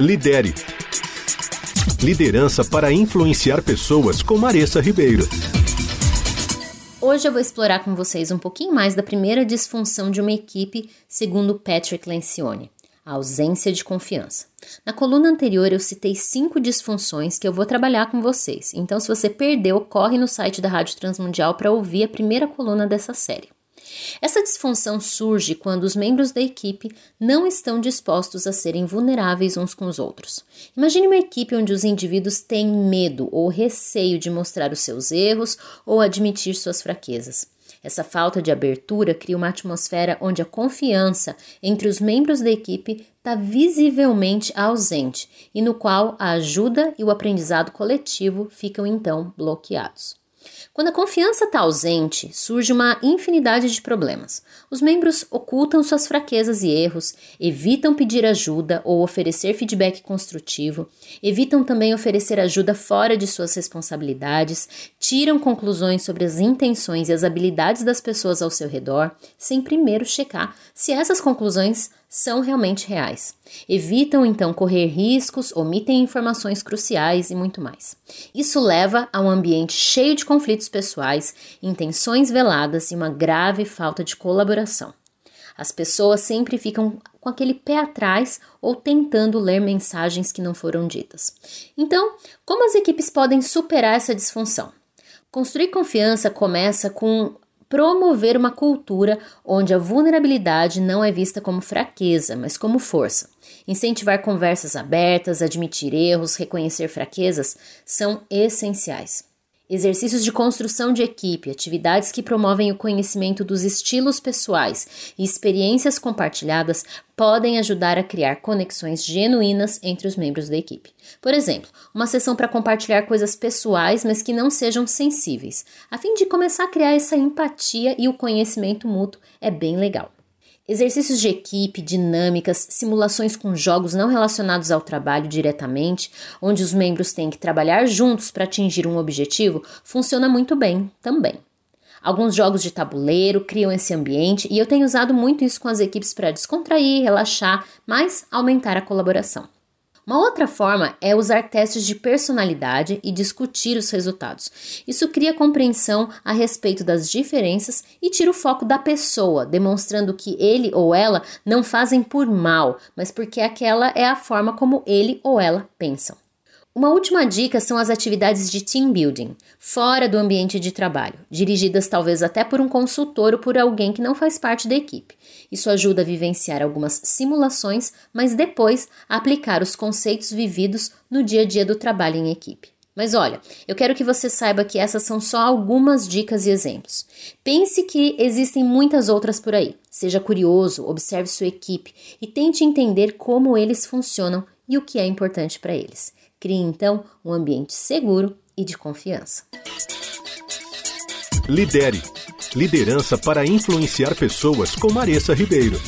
Lidere. Liderança para influenciar pessoas com Maressa Ribeiro. Hoje eu vou explorar com vocês um pouquinho mais da primeira disfunção de uma equipe, segundo Patrick Lencioni, a ausência de confiança. Na coluna anterior eu citei cinco disfunções que eu vou trabalhar com vocês, então se você perdeu, corre no site da Rádio Transmundial para ouvir a primeira coluna dessa série. Essa disfunção surge quando os membros da equipe não estão dispostos a serem vulneráveis uns com os outros. Imagine uma equipe onde os indivíduos têm medo ou receio de mostrar os seus erros ou admitir suas fraquezas. Essa falta de abertura cria uma atmosfera onde a confiança entre os membros da equipe está visivelmente ausente e no qual a ajuda e o aprendizado coletivo ficam então bloqueados. Quando a confiança está ausente, surge uma infinidade de problemas. Os membros ocultam suas fraquezas e erros, evitam pedir ajuda ou oferecer feedback construtivo, evitam também oferecer ajuda fora de suas responsabilidades, tiram conclusões sobre as intenções e as habilidades das pessoas ao seu redor, sem primeiro checar se essas conclusões são realmente reais. Evitam então correr riscos, omitem informações cruciais e muito mais. Isso leva a um ambiente cheio de conflitos pessoais, intenções veladas e uma grave falta de colaboração. As pessoas sempre ficam com aquele pé atrás ou tentando ler mensagens que não foram ditas. Então, como as equipes podem superar essa disfunção? Construir confiança começa com promover uma cultura onde a vulnerabilidade não é vista como fraqueza, mas como força. Incentivar conversas abertas, admitir erros, reconhecer fraquezas são essenciais. Exercícios de construção de equipe, atividades que promovem o conhecimento dos estilos pessoais e experiências compartilhadas podem ajudar a criar conexões genuínas entre os membros da equipe. Por exemplo, uma sessão para compartilhar coisas pessoais, mas que não sejam sensíveis, a fim de começar a criar essa empatia e o conhecimento mútuo é bem legal. Exercícios de equipe, dinâmicas, simulações com jogos não relacionados ao trabalho diretamente, onde os membros têm que trabalhar juntos para atingir um objetivo, funciona muito bem também. Alguns jogos de tabuleiro criam esse ambiente e eu tenho usado muito isso com as equipes para descontrair, relaxar, mas aumentar a colaboração. Uma outra forma é usar testes de personalidade e discutir os resultados. Isso cria compreensão a respeito das diferenças e tira o foco da pessoa, demonstrando que ele ou ela não fazem por mal, mas porque aquela é a forma como ele ou ela pensam. Uma última dica são as atividades de team building, fora do ambiente de trabalho, dirigidas talvez até por um consultor ou por alguém que não faz parte da equipe. Isso ajuda a vivenciar algumas simulações, mas depois aplicar os conceitos vividos no dia a dia do trabalho em equipe. Mas olha, eu quero que você saiba que essas são só algumas dicas e exemplos. Pense que existem muitas outras por aí. Seja curioso, observe sua equipe e tente entender como eles funcionam e o que é importante para eles. Crie então um ambiente seguro e de confiança. Lidere. Liderança para influenciar pessoas com Maressa Ribeiro.